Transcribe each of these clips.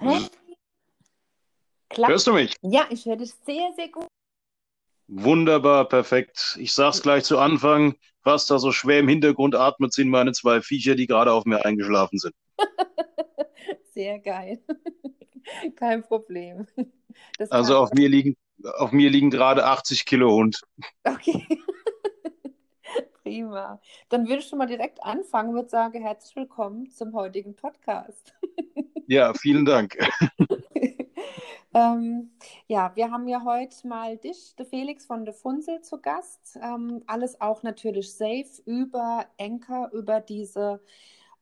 Hä? Klappt. Hörst du mich? Ja, ich höre dich sehr, sehr gut. Wunderbar, perfekt. Ich sag's gleich zu Anfang. Was da so schwer im Hintergrund atmet, sind meine zwei Viecher, die gerade auf mir eingeschlafen sind. Sehr geil. Kein Problem. Das Also auf mir liegen, auf mir liegen gerade 80 Kilo Hund. Okay. Prima. Dann würde ich schon mal direkt anfangen und sagen, herzlich willkommen zum heutigen Podcast. Ja, vielen Dank. Ähm, ja, wir haben ja heute mal dich, der Felix von der Funzel, zu Gast. Ähm, alles auch natürlich safe über Anchor, über diese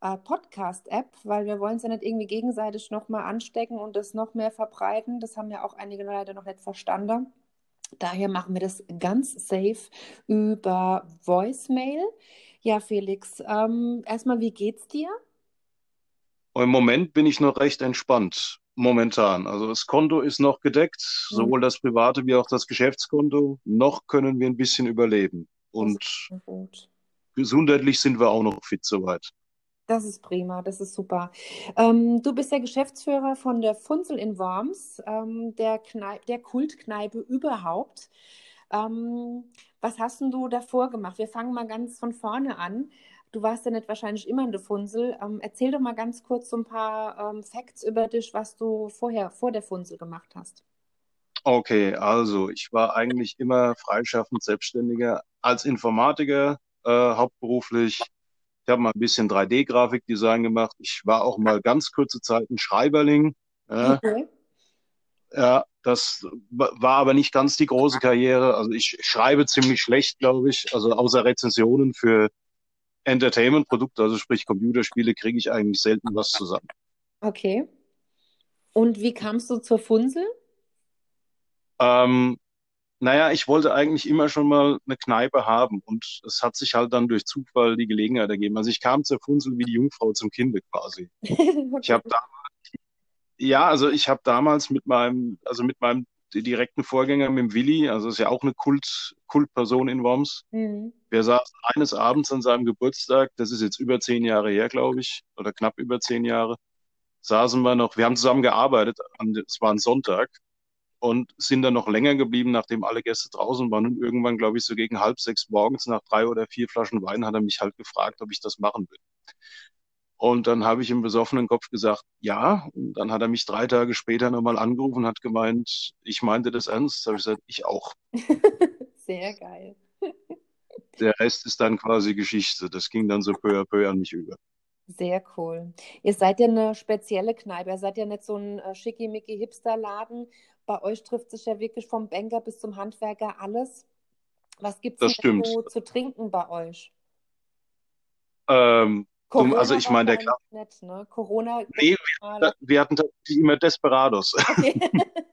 äh, Podcast-App, weil wir wollen es ja nicht irgendwie gegenseitig nochmal anstecken und das noch mehr verbreiten. Das haben ja auch einige Leute noch nicht verstanden. Daher machen wir das ganz safe über Voicemail. Ja, Felix, ähm, erstmal, wie geht's dir? Und im Moment bin ich noch recht entspannt. Momentan. Also das Konto ist noch gedeckt, sowohl das private wie auch das Geschäftskonto. Noch können wir ein bisschen überleben. Und gesundheitlich sind wir auch noch fit soweit. Das ist prima, das ist super. Ähm, du bist der Geschäftsführer von der Funzel in Worms, ähm, der der Kultkneipe überhaupt. Ähm, was hast denn du davor gemacht? Wir fangen mal ganz von vorne an. Du warst ja nicht wahrscheinlich immer in der Funzel. Ähm, erzähl doch mal ganz kurz so ein paar ähm, Facts über dich, was du vorher vor der Funzel gemacht hast. Okay, also ich war eigentlich immer freischaffend Selbstständiger als Informatiker äh, hauptberuflich. Ich habe mal ein bisschen 3D-Grafikdesign gemacht. Ich war auch mal ganz kurze Zeit ein Schreiberling. Ja, Okay. ja, das wa- war aber nicht ganz die große Karriere. Also ich schreibe ziemlich schlecht, glaube ich. Also außer Rezensionen für Entertainment-Produkte, also sprich Computerspiele, kriege ich eigentlich selten was zusammen. Okay. Und wie kamst du zur Funzel? Ähm, naja, ich wollte eigentlich immer schon mal eine Kneipe haben und es hat sich halt dann durch Zufall die Gelegenheit ergeben. Also ich kam zur Funzel wie die Jungfrau zum Kinde quasi. Ich habe ja, also ich habe damals mit meinem, also mit meinem direkten Vorgänger, mit dem Willi, also ist ja auch eine Kult, Kultperson in Worms. Mhm. Wir saßen eines Abends an seinem Geburtstag, das ist jetzt über zehn Jahre her, glaube ich, oder knapp über zehn Jahre, saßen wir noch, wir haben zusammen gearbeitet, es war ein Sonntag und sind dann noch länger geblieben, nachdem alle Gäste draußen waren. Und irgendwann, glaube ich, so gegen halb sechs morgens, nach drei oder vier Flaschen Wein, hat er mich halt gefragt, ob ich das machen will. Und dann habe ich im besoffenen Kopf gesagt, ja. Und dann hat er mich drei Tage später nochmal angerufen und hat gemeint, ich meinte das ernst. Da habe ich gesagt, ich auch. Sehr geil. Der Rest ist dann quasi Geschichte. Das ging dann so peu à peu an mich über. Sehr cool. Ihr seid ja eine spezielle Kneipe. Ihr seid ja nicht so ein äh, schickimicki Hipster-Laden. Bei euch trifft sich ja wirklich vom Banker bis zum Handwerker alles. Was gibt es so zu trinken bei euch? Ähm, Zum- also ich meine, der wahrscheinlich nicht, ne? Corona. Nee, Corona- wir hatten tatsächlich immer Desperados. Okay.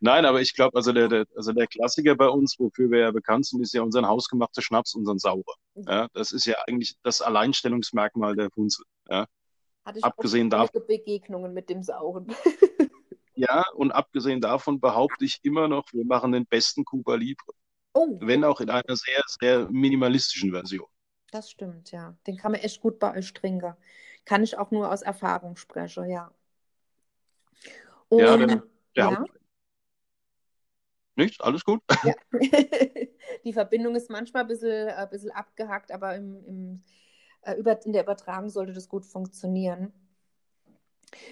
Nein, aber ich glaube, also der, der, also der Klassiker bei uns, wofür wir ja bekannt sind, ist ja unser hausgemachter Schnaps, unseren Saurer. Ja, das ist ja eigentlich das Alleinstellungsmerkmal der Funzel. Ja, Hatte ich Abgesehen auch davon- Begegnungen mit dem Sauren. ja, und abgesehen davon behaupte ich immer noch, wir machen den besten Cuba Libre, Oh, wenn auch in einer sehr, sehr minimalistischen Version. das stimmt, ja. Den kann man echt gut bei euch trinken. Kann ich auch nur aus Erfahrung sprechen, ja. Ja, Und- der, der ja. Haupt- Nicht? Alles gut? Ja. Die Verbindung ist manchmal ein bisschen, ein bisschen abgehackt, aber im, im, äh, in der Übertragung sollte das gut funktionieren.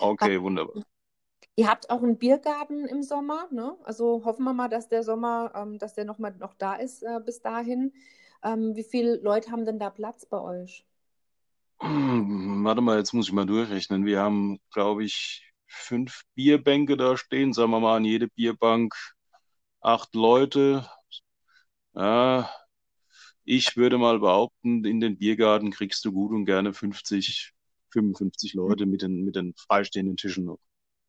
Okay, wunderbar. Ihr habt auch einen Biergarten im Sommer, ne? Also hoffen wir mal, dass der Sommer, ähm, dass der noch mal noch da ist äh, bis dahin. Ähm, wie viele Leute haben denn da Platz bei euch? Hm, Warte mal, jetzt muss ich mal durchrechnen. Wir haben, glaube ich, fünf Bierbänke da stehen. Sagen wir mal, an jede Bierbank acht Leute. Ja, ich würde mal behaupten, in den Biergarten kriegst du gut und gerne 50, 55 Leute mit den, mit den freistehenden Tischen noch.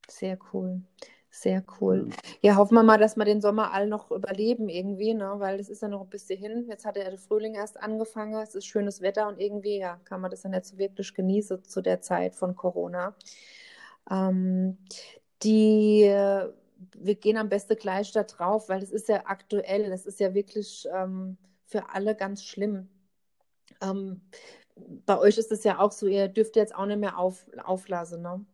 Sehr cool. Sehr cool. Ja, hoffen wir mal, dass wir den Sommer all noch überleben irgendwie, ne? Weil es ist ja noch ein bisschen hin. Jetzt hat ja der Frühling erst angefangen. Es ist schönes Wetter und irgendwie, ja, kann man das nicht so wirklich genießen zu der Zeit von Corona. Ähm, die, äh, wir gehen am besten gleich da drauf, weil es ist ja aktuell, es ist ja wirklich ähm, für alle ganz schlimm. Ähm, bei euch ist es ja auch so, ihr dürft jetzt auch nicht mehr auf, auflassen, ne?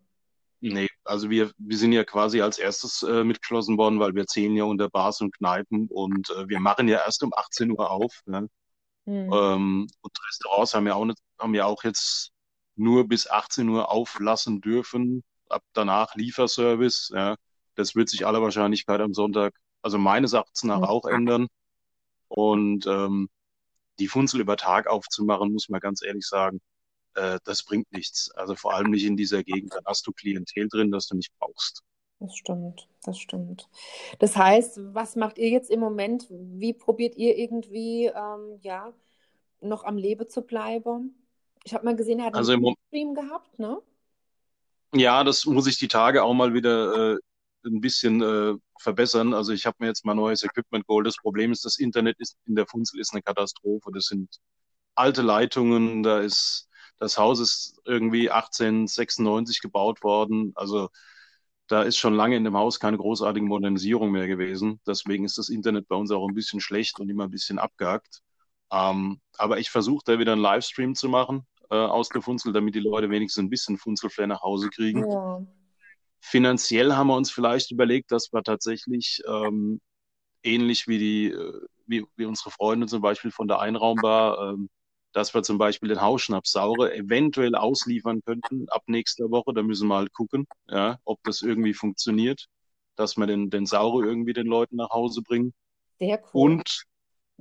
Nee, also wir, wir sind ja quasi als erstes äh, mitgeschlossen worden, weil wir zählen ja unter Bars und Kneipen und äh, wir machen ja erst um 18 Uhr auf. Ne? Hm. Ähm, und Restaurants haben ja auch nicht, haben ja auch jetzt nur bis 18 Uhr auflassen dürfen. Ab danach Lieferservice. Ja. Das wird sich aller Wahrscheinlichkeit am Sonntag, also meines Erachtens nach auch ändern. Und ähm, die Funzel über Tag aufzumachen, muss man ganz ehrlich sagen, äh, das bringt nichts. Also vor allem nicht in dieser Gegend. Dann hast du Klientel drin, das du nicht brauchst. Das stimmt, das stimmt. Das heißt, was macht ihr jetzt im Moment? Wie probiert ihr irgendwie, ähm, ja, noch am Leben zu bleiben? Ich habe mal gesehen, er hat Also einen Stream gehabt, ne? Ja, das muss ich die Tage auch mal wieder äh, ein bisschen äh, verbessern. Also ich habe mir jetzt mal neues Equipment geholt. Das Problem ist, das Internet ist in der Funzel ist eine Katastrophe. Das sind alte Leitungen, da ist das Haus ist irgendwie 1896 gebaut worden. Also da ist schon lange in dem Haus keine großartige Modernisierung mehr gewesen. Deswegen ist das Internet bei uns auch ein bisschen schlecht und immer ein bisschen abgehackt. Ähm, aber ich versuche da wieder einen Livestream zu machen äh, aus der Funzel, damit die Leute wenigstens ein bisschen Funzelflair nach Hause kriegen. Ja. Finanziell haben wir uns vielleicht überlegt, dass wir tatsächlich ähm, ähnlich wie die, äh, wie, wie unsere Freunde zum Beispiel von der Einraumbar, ähm, dass wir zum Beispiel den Hausschnaps Saure eventuell ausliefern könnten ab nächster Woche. Da müssen wir halt gucken, ja, ob das irgendwie funktioniert, dass wir den, den Saure irgendwie den Leuten nach Hause bringen. Sehr cool. Und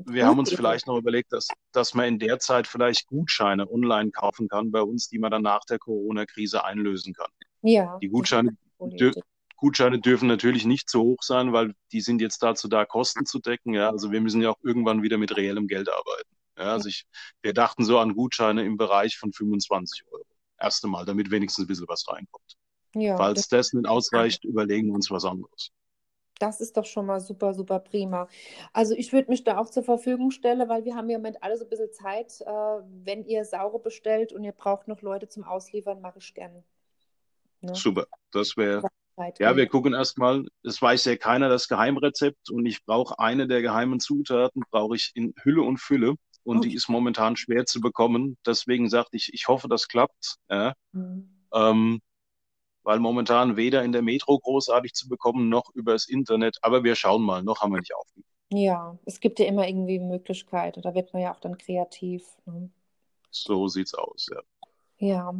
wir haben uns vielleicht noch überlegt, dass, dass man in der Zeit vielleicht Gutscheine online kaufen kann bei uns, die man dann nach der Corona-Krise einlösen kann. Ja, Die das Gutscheine, dür. Gutscheine dürfen natürlich nicht zu hoch sein, weil die sind jetzt dazu da, Kosten zu decken. Ja, also wir müssen ja auch irgendwann wieder mit reellem Geld arbeiten. Ja, also ich, wir dachten so an Gutscheine im Bereich von 25 Euro. Erste Mal, damit wenigstens ein bisschen was reinkommt. Ja, das, Falls das nicht ausreicht, überlegen wir uns was anderes. Das ist doch schon mal super, super prima. Also ich würde mich da auch zur Verfügung stellen, weil wir haben ja im Moment alle so ein bisschen Zeit. Äh, wenn ihr Saure bestellt und ihr braucht noch Leute zum Ausliefern, mache ich gerne. Ne? Super. Das wäre, ja, wir geht. gucken erstmal, es weiß ja keiner das Geheimrezept und ich brauche eine der geheimen Zutaten, brauche ich in Hülle und Fülle und die Okay. ist momentan schwer zu bekommen. Deswegen sagte ich, ich hoffe, das klappt. Ja. Hm. Ähm, weil momentan weder in der Metro großartig zu bekommen, noch übers Internet. Aber wir schauen mal, noch haben wir nicht aufgegeben. Ja, es gibt ja immer irgendwie Möglichkeiten. Da wird man ja auch dann kreativ. Ne? So sieht's aus, ja. Ja,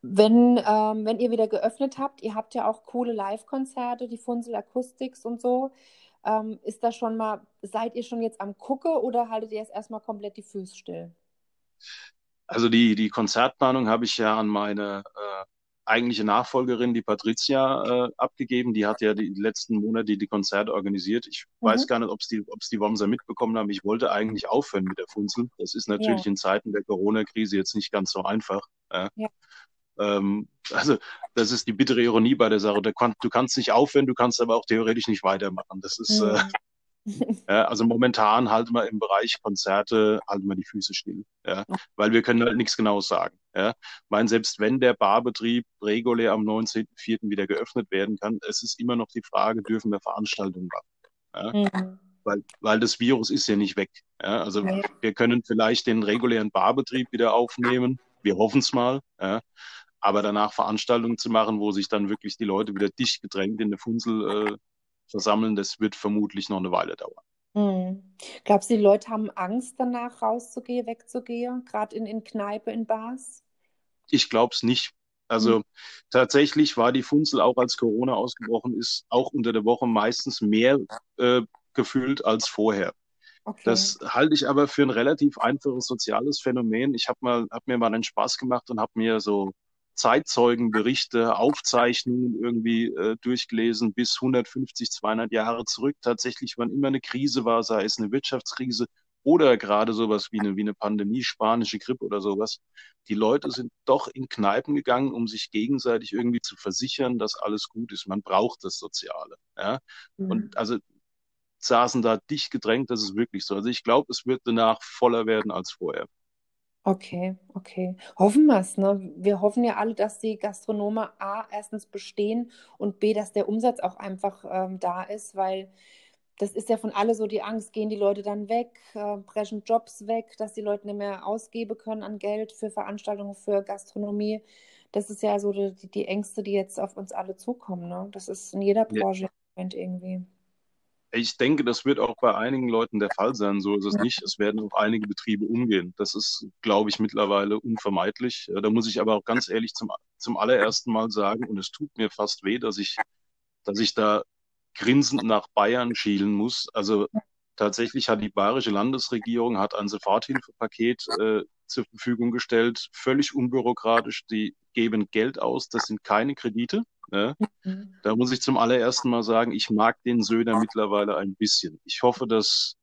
wenn, ähm, wenn ihr wieder geöffnet habt, ihr habt ja auch coole Live-Konzerte, die Funsel Acoustics und so. Ähm, ist da schon mal, seid ihr schon jetzt am Gucke oder haltet ihr jetzt erstmal komplett die Füße still? Also die, die Konzertplanung habe ich ja an meine äh, eigentliche Nachfolgerin, die Patricia, äh, abgegeben. Die hat ja die letzten Monate die Konzerte organisiert. Ich Mhm. weiß gar nicht, ob es die, ob's die Womser mitbekommen haben. Ich wollte eigentlich aufhören mit der Funzel. Das ist natürlich Ja, in Zeiten der Corona-Krise jetzt nicht ganz so einfach. Ja. ja. Ähm, also das ist die bittere Ironie bei der Sache. Du, kann, du kannst nicht aufhören, du kannst aber auch theoretisch nicht weitermachen. Das ist, äh, Mhm. ja, also momentan halten wir im Bereich Konzerte, halten wir die Füße still, ja, weil wir können halt nichts Genaues sagen, ja. Ich meine, selbst wenn der Barbetrieb regulär am 19.04. wieder geöffnet werden kann, es ist immer noch die Frage, dürfen wir Veranstaltungen machen, ja, Mhm. weil, weil das Virus ist ja nicht weg, ja. Also Ja, wir können vielleicht den regulären Barbetrieb wieder aufnehmen, wir hoffen es mal, ja. Aber danach Veranstaltungen zu machen, wo sich dann wirklich die Leute wieder dicht gedrängt in der Funzel äh, versammeln, das wird vermutlich noch eine Weile dauern. Mhm. Glaubst du, die Leute haben Angst danach rauszugehen, wegzugehen, gerade in, in Kneipe, in Bars? Ich glaube es nicht. Mhm. Also tatsächlich war die Funzel auch als Corona ausgebrochen ist, auch unter der Woche meistens mehr äh, gefüllt als vorher. Okay. Das halte ich aber für ein relativ einfaches soziales Phänomen. Ich habe mal, hab mir mal einen Spaß gemacht und habe mir so Zeitzeugenberichte, Aufzeichnungen irgendwie äh, durchgelesen bis 150, 200 Jahre zurück. Tatsächlich, wann immer eine Krise war, sei es eine Wirtschaftskrise oder gerade sowas wie eine, wie eine Pandemie, spanische Grippe oder sowas. Die Leute sind doch in Kneipen gegangen, um sich gegenseitig irgendwie zu versichern, dass alles gut ist. Man braucht das Soziale. Ja? Mhm. Und also saßen da dicht gedrängt, das ist wirklich so. Also ich glaube, es wird danach voller werden als vorher. Okay, okay. Hoffen wir es, ne? Wir hoffen ja alle, dass die Gastronomen A, erstens bestehen und B, dass der Umsatz auch einfach ähm, da ist, weil das ist ja von alle so die Angst, gehen die Leute dann weg, äh, brechen Jobs weg, dass die Leute nicht mehr ausgeben können an Geld für Veranstaltungen, für Gastronomie. das ist ja so die, die Ängste, die jetzt auf uns alle zukommen. Ne? Das ist in jeder Branche ja. irgendwie. Ich denke, das wird auch bei einigen Leuten der Fall sein. So ist es nicht. Es werden auch einige Betriebe umgehen. Das ist, glaube ich, mittlerweile unvermeidlich. Da muss ich aber auch ganz ehrlich zum, zum allerersten Mal sagen, und es tut mir fast weh, dass ich, dass ich da grinsend nach Bayern schielen muss. Also tatsächlich hat die bayerische Landesregierung hat ein Soforthilfepaket äh, zur Verfügung gestellt, völlig unbürokratisch. Die geben Geld aus, das sind keine Kredite. Ne? Mhm. Da muss ich zum allerersten Mal sagen, ich mag den Söder mittlerweile ein bisschen. Ich hoffe, dass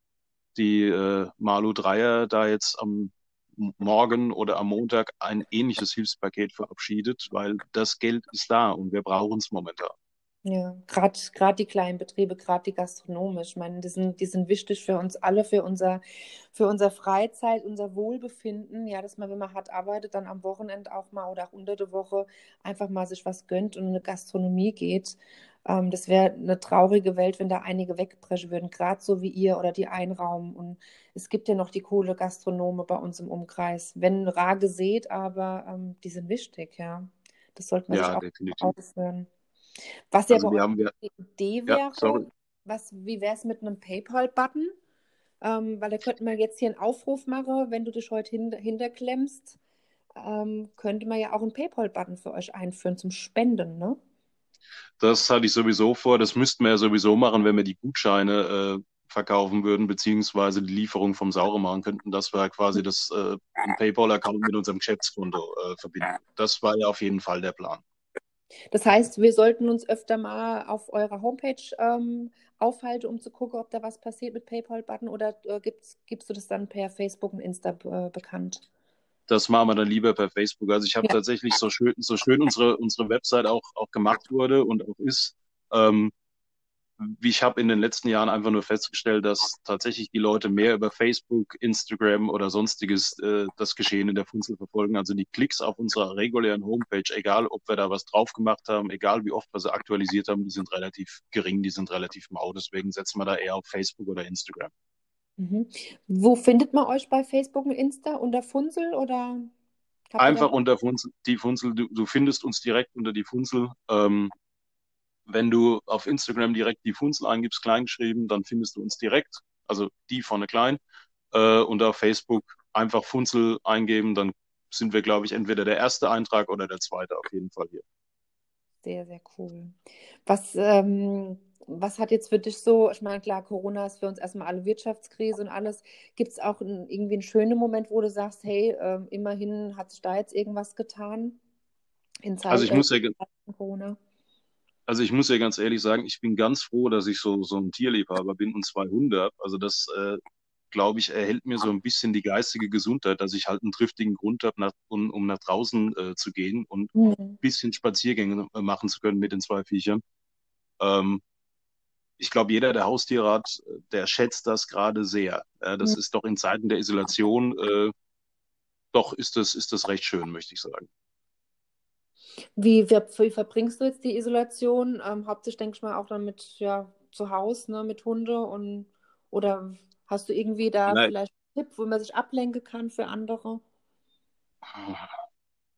die äh, Malu Dreier da jetzt am Morgen oder am Montag ein ähnliches Hilfspaket verabschiedet, weil das Geld ist da und wir brauchen es momentan. Ja, gerade die kleinen Betriebe, gerade die gastronomisch, ich meine, die sind, die sind wichtig für uns alle, für unser, für unser Freizeit, unser Wohlbefinden, ja, dass man, wenn man hart arbeitet, dann am Wochenende auch mal oder auch unter der Woche einfach mal sich was gönnt und in eine Gastronomie geht. Ähm, das wäre eine traurige Welt, wenn da einige wegbrechen würden, gerade so wie ihr oder die Einraum. Und es gibt ja noch die coole Gastronome bei uns im Umkreis, wenn rar gesät, aber ähm, die sind wichtig, ja. Das sollte man ja, sich auch definitiv. aufhören. Was ja also bei uns die Idee wäre, ja, was, wie wäre es mit einem PayPal-Button? Ähm, weil da könnten wir jetzt hier einen Aufruf machen, wenn du dich heute hin, hinterklemmst, ähm, könnte man ja auch einen PayPal-Button für euch einführen zum Spenden, ne? Das hatte ich sowieso vor. Das müssten wir ja sowieso machen, wenn wir die Gutscheine äh, verkaufen würden, beziehungsweise die Lieferung vom Saure machen könnten, dass wir quasi das äh, PayPal-Account mit unserem Geschäftskonto äh, verbinden. Das war ja auf jeden Fall der Plan. Das heißt, wir sollten uns öfter mal auf eurer Homepage ähm, aufhalten, um zu gucken, ob da was passiert mit PayPal-Button oder äh, gibst, gibst du das dann per Facebook und Insta äh, bekannt? Das machen wir dann lieber per Facebook. Also ich habe ja. tatsächlich so schön, so schön unsere, unsere Website auch, auch gemacht wurde und auch ist. Ähm, ich habe in den letzten Jahren einfach nur festgestellt, dass tatsächlich die Leute mehr über Facebook, Instagram oder sonstiges äh, das Geschehen in der Funzel verfolgen. Also die Klicks auf unserer regulären Homepage, egal ob wir da was drauf gemacht haben, egal wie oft wir sie aktualisiert haben, die sind relativ gering, die sind relativ mau. Deswegen setzen wir da eher auf Facebook oder Instagram. Mhm. Wo findet man euch bei Facebook und Insta? Unter Funzel oder? Einfach unter Funzel, die Funzel, du, du, findest uns direkt unter die Funzel. Ähm, wenn du auf Instagram direkt die Funzel eingibst, kleingeschrieben, dann findest du uns direkt, also die vorne klein. Äh, und auf Facebook einfach Funzel eingeben, dann sind wir, glaube ich, entweder der erste Eintrag oder der zweite auf jeden Fall hier. Sehr, sehr cool. Was, ähm, was hat jetzt für dich so, ich meine, klar, Corona ist für uns erstmal alle Wirtschaftskrise und alles. Gibt es auch ein, irgendwie einen schönen Moment, wo du sagst, hey, äh, immerhin hat sich da jetzt irgendwas getan? In Zeit, also ich muss ja, Corona? Also ich muss ja ganz ehrlich sagen, ich bin ganz froh, dass ich so, so ein Tierliebhaber bin und zwei Hunde habe. Also das, äh, glaube ich, erhält mir so ein bisschen die geistige Gesundheit, dass ich halt einen triftigen Grund habe, um, um nach draußen äh, zu gehen und mhm. ein bisschen Spaziergänge äh, machen zu können mit den zwei Viechern. Ähm, ich glaube, jeder, der Haustiere hat, der schätzt das gerade sehr. Ja, das mhm. ist doch in Zeiten der Isolation, äh, doch ist das, ist das recht schön, möchte ich sagen. Wie, wie, verbringst du jetzt die Isolation? Ähm, hauptsächlich denke ich mal auch dann mit ja, zu Hause, ne, mit Hunde und oder hast du irgendwie da Nein. vielleicht einen Tipp, wo man sich ablenken kann für andere?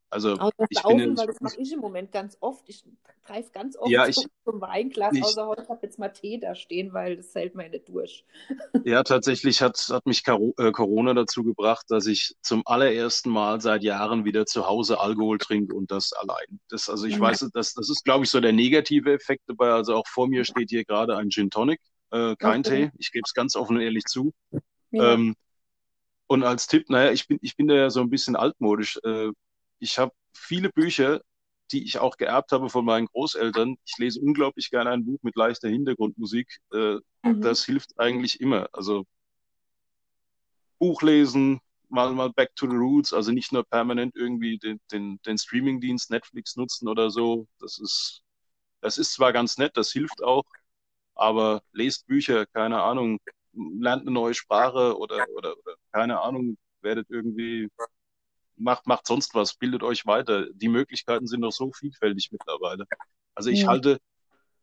Also außer ich Laufen, bin weil das mache ich im Moment ganz oft. Ich greife ganz oft ja, ich, zum Weinglas, ich, außer heute habe jetzt mal Tee da stehen, weil das hält nicht durch. Ja, tatsächlich hat, hat mich äh, Corona dazu gebracht, dass ich zum allerersten Mal seit Jahren wieder zu Hause Alkohol trinke und das allein. Das, also ich ja. weiß, das, das ist, glaube ich, so der negative Effekt dabei. Also auch vor mir steht hier gerade ein Gin Tonic, äh, kein okay. Tee. Ich gebe es ganz offen und ehrlich zu. Ja. Ähm, und als Tipp, naja, ich bin, ich bin da ja so ein bisschen altmodisch. Äh, ich habe viele Bücher, die ich auch geerbt habe von meinen Großeltern. Ich lese unglaublich gerne ein Buch mit leichter Hintergrundmusik. Äh, mhm. Das hilft eigentlich immer. Also Buch lesen, mal, mal back to the roots, also nicht nur permanent irgendwie den, den, den Streamingdienst Netflix nutzen oder so. Das ist, das ist zwar ganz nett, das hilft auch, aber lest Bücher, keine Ahnung, lernt eine neue Sprache oder, oder, oder keine Ahnung, werdet irgendwie macht, macht sonst was, bildet euch weiter. Die Möglichkeiten sind doch so vielfältig mittlerweile. Also ich ja. halte,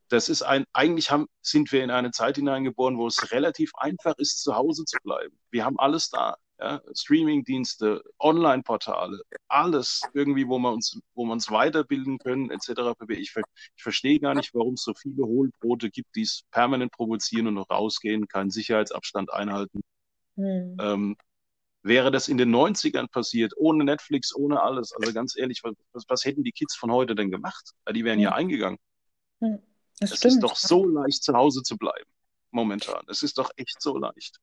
das ist ein, eigentlich haben, sind wir in eine Zeit hineingeboren, wo es relativ einfach ist, zu Hause zu bleiben. Wir haben alles da. ja, Streamingdienste, Online-Portale, alles irgendwie, wo man uns, wo wir uns weiterbilden können, etc. Ich, ich verstehe gar nicht, warum es so viele Hohlbrote gibt, die es permanent provozieren und noch rausgehen, keinen Sicherheitsabstand einhalten. Hm. Ähm, wäre das in den 90ern passiert, ohne Netflix, ohne alles, also ganz ehrlich, was, was hätten die Kids von heute denn gemacht? Die wären ja eingegangen. Das es ist doch so leicht, zu Hause zu bleiben, momentan. Es ist doch echt so leicht.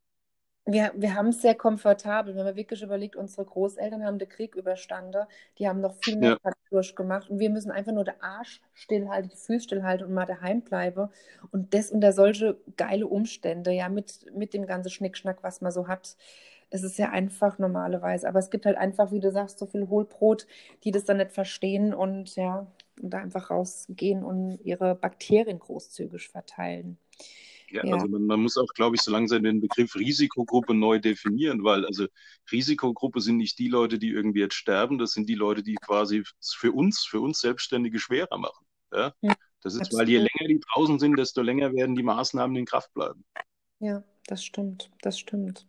Wir, wir haben es sehr komfortabel. Wenn man wirklich überlegt, unsere Großeltern haben den Krieg überstanden, die haben noch viel mehr ja. durchgemacht und wir müssen einfach nur den Arsch stillhalten, die Füße stillhalten und mal daheim bleiben. Und das unter solche geile Umstände, ja, mit, mit dem ganzen Schnickschnack, was man so hat. Es ist ja einfach normalerweise. Aber es gibt halt einfach, wie du sagst, so viel Hohlbrot, die das dann nicht verstehen und ja, und da einfach rausgehen und ihre Bakterien großzügig verteilen. Ja, ja. Also man, man, muss auch, glaube ich, so langsam den Begriff Risikogruppe neu definieren, weil also Risikogruppe sind nicht die Leute, die irgendwie jetzt sterben, das sind die Leute, die quasi für uns, für uns Selbstständige schwerer machen. Ja? ja das ist, absolut. weil je länger die draußen sind, desto länger werden die Maßnahmen in Kraft bleiben. Ja, das stimmt, das stimmt.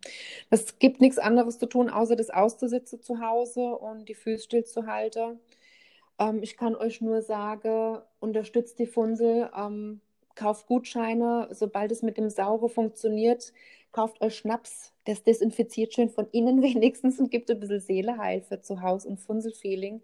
Es gibt nichts anderes zu tun, außer das auszusitzen zu Hause und die Füße stillzuhalten. Ähm, ich kann euch nur sagen, unterstützt die Funsel. Ähm, kauft Gutscheine, sobald es mit dem Saure funktioniert, kauft euch Schnaps. Das desinfiziert schön von innen wenigstens und gibt ein bisschen Seeleheil für zu Hause und Funselfeeling.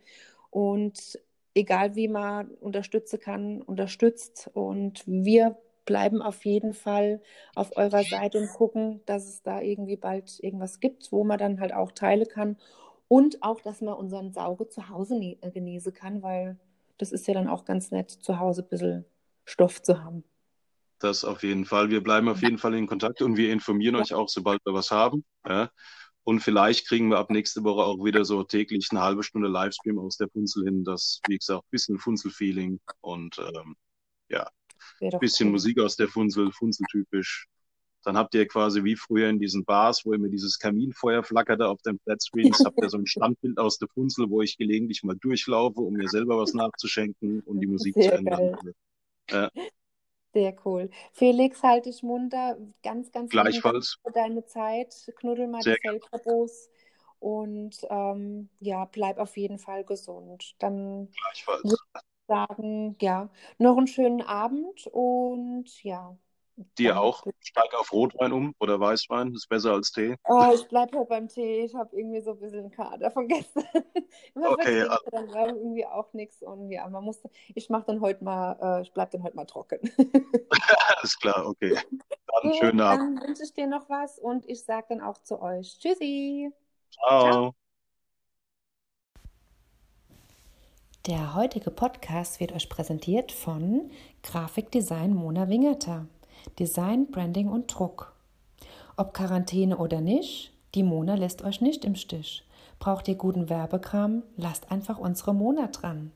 Und egal wie man unterstützen kann, unterstützt. Und wir bleiben auf jeden Fall auf eurer Seite und gucken, dass es da irgendwie bald irgendwas gibt, wo man dann halt auch teilen kann. Und auch, dass man unseren Saure zu Hause genießen kann, weil das ist ja dann auch ganz nett, zu Hause ein bisschen Stoff zu haben. Das auf jeden Fall. Wir bleiben auf jeden Fall in Kontakt und wir informieren ja. euch auch, sobald wir was haben. Ja. Und vielleicht kriegen wir ab nächste Woche auch wieder so täglich eine halbe Stunde Livestream aus der Funzel hin. Das, wie gesagt, ein bisschen Funzel-Feeling und ähm, ja, bisschen cool. Musik aus der Funzel, Funzel-typisch. Dann habt ihr quasi wie früher in diesen Bars, wo immer dieses Kaminfeuer flackerte auf den Flatscreens, habt ihr so ein Standbild aus der Funzel, wo ich gelegentlich mal durchlaufe, um mir selber was nachzuschenken und die Musik Sehr zu ändern. Ja. Sehr cool. Felix, halte dich munter. Ganz, ganz Gleichfalls. für deine Zeit. Knuddel mal Sehr die Feldverbos. Und ähm, ja, bleib auf jeden Fall gesund. Dann Gleichfalls. Sagen, ja, noch einen schönen Abend und ja, Dir auch? Steig auf Rotwein um oder Weißwein, ist besser als Tee. Oh, ich bleibe halt beim Tee. Ich habe irgendwie so ein bisschen einen Kater von gestern. okay, also. dann war irgendwie auch nichts und ja, man muss, ich mache dann heute mal, äh, ich bleibe dann heute mal trocken. Alles klar, okay. Dann schönen Abend. Dann wünsche ich dir noch was und ich sage dann auch zu euch Tschüssi. Ciao. Ciao. Der heutige Podcast wird euch präsentiert von Grafikdesign Mona Wingerter. Design, Branding und Druck. Ob Quarantäne oder nicht, die Mona lässt euch nicht im Stich. Braucht ihr guten Werbekram? Lasst einfach unsere Mona dran.